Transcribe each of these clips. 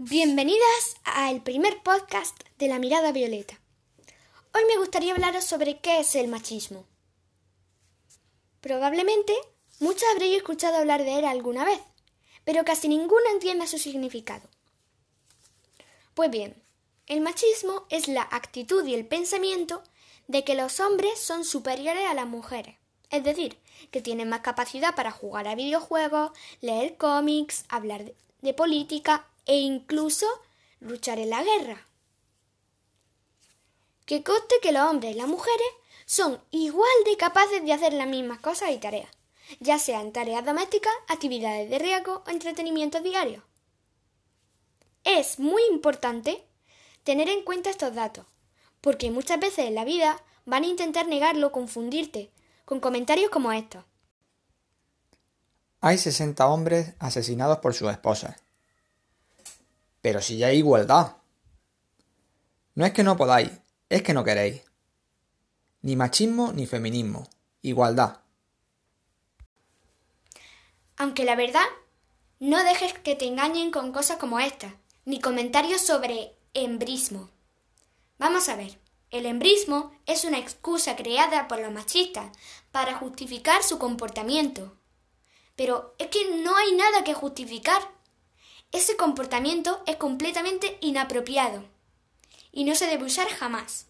Bienvenidas al primer podcast de la mirada violeta. Hoy me gustaría hablaros sobre qué es el machismo. Probablemente muchos habréis escuchado hablar de él alguna vez, pero casi ninguno entiende su significado. Pues bien, el machismo es la actitud y el pensamiento de que los hombres son superiores a las mujeres, es decir, que tienen más capacidad para jugar a videojuegos, leer cómics, hablar de política e incluso luchar en la guerra. Que conste que los hombres y las mujeres son igual de capaces de hacer las mismas cosas y tareas, ya sean tareas domésticas, actividades de riesgo o entretenimiento diario. Es muy importante tener en cuenta estos datos, porque muchas veces en la vida van a intentar negarlo, confundirte, con comentarios como estos. Hay 60 hombres asesinados por sus esposas. Pero si ya hay igualdad. No es que no podáis, es que no queréis. Ni machismo ni feminismo. Igualdad. Aunque la verdad, no dejes que te engañen con cosas como estas, ni comentarios sobre embrismo. Vamos a ver, el embrismo es una excusa creada por los machistas para justificar su comportamiento. Pero es que no hay nada que justificar. Ese comportamiento es completamente inapropiado y no se debe usar jamás.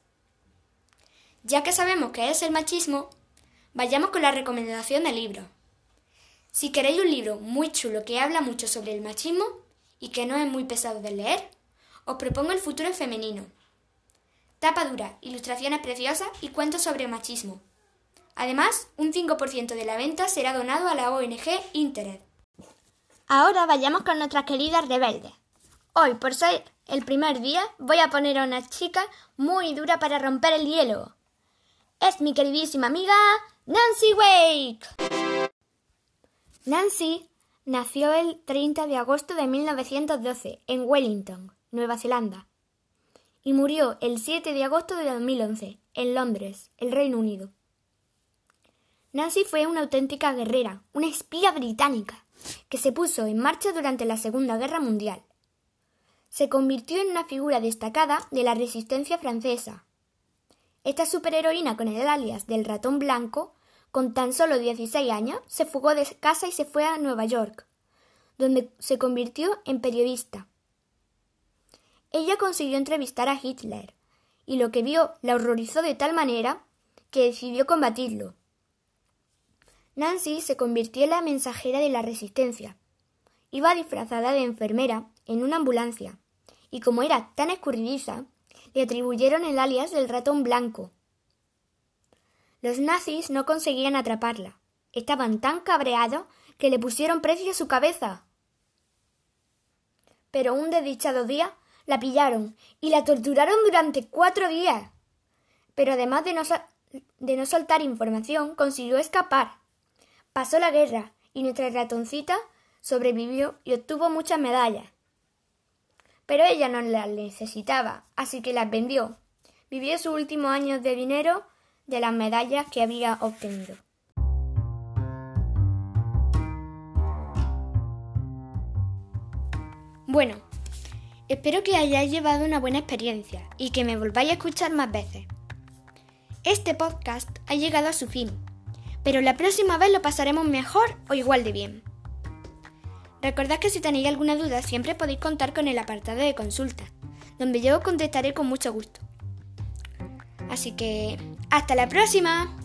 Ya que sabemos qué es el machismo, vayamos con la recomendación del libro. Si queréis un libro muy chulo que habla mucho sobre el machismo y que no es muy pesado de leer, os propongo El futuro femenino. Tapa dura, ilustraciones preciosas y cuentos sobre machismo. Además, un 5% de la venta será donado a la ONG Internet. Ahora vayamos con nuestras queridas rebeldes. Hoy, por ser el primer día, voy a poner a una chica muy dura para romper el hielo. Es mi queridísima amiga Nancy Wake. Nancy nació el 30 de agosto de 1912 en Wellington, Nueva Zelanda, y murió el 7 de agosto de 2011 en Londres, el Reino Unido. Nancy fue una auténtica guerrera, una espía británica que se puso en marcha durante la Segunda Guerra Mundial. Se convirtió en una figura destacada de la resistencia francesa. Esta superheroína con el alias del ratón blanco, con tan solo 16 años, se fugó de casa y se fue a Nueva York, donde se convirtió en periodista. Ella consiguió entrevistar a Hitler, y lo que vio la horrorizó de tal manera que decidió combatirlo. Nancy se convirtió en la mensajera de la resistencia. Iba disfrazada de enfermera en una ambulancia, y como era tan escurridiza, le atribuyeron el alias del ratón blanco. Los nazis no conseguían atraparla. Estaban tan cabreados que le pusieron precio a su cabeza. Pero un desdichado día la pillaron y la torturaron durante cuatro días. Pero además de no, de no soltar información, consiguió escapar. Pasó la guerra y nuestra ratoncita sobrevivió y obtuvo muchas medallas. Pero ella no las necesitaba, así que las vendió. Vivió sus últimos años de dinero de las medallas que había obtenido. Bueno, espero que hayáis llevado una buena experiencia y que me volváis a escuchar más veces. Este podcast ha llegado a su fin pero la próxima vez lo pasaremos mejor o igual de bien. Recordad que si tenéis alguna duda siempre podéis contar con el apartado de consulta, donde yo os contestaré con mucho gusto. Así que, ¡hasta la próxima!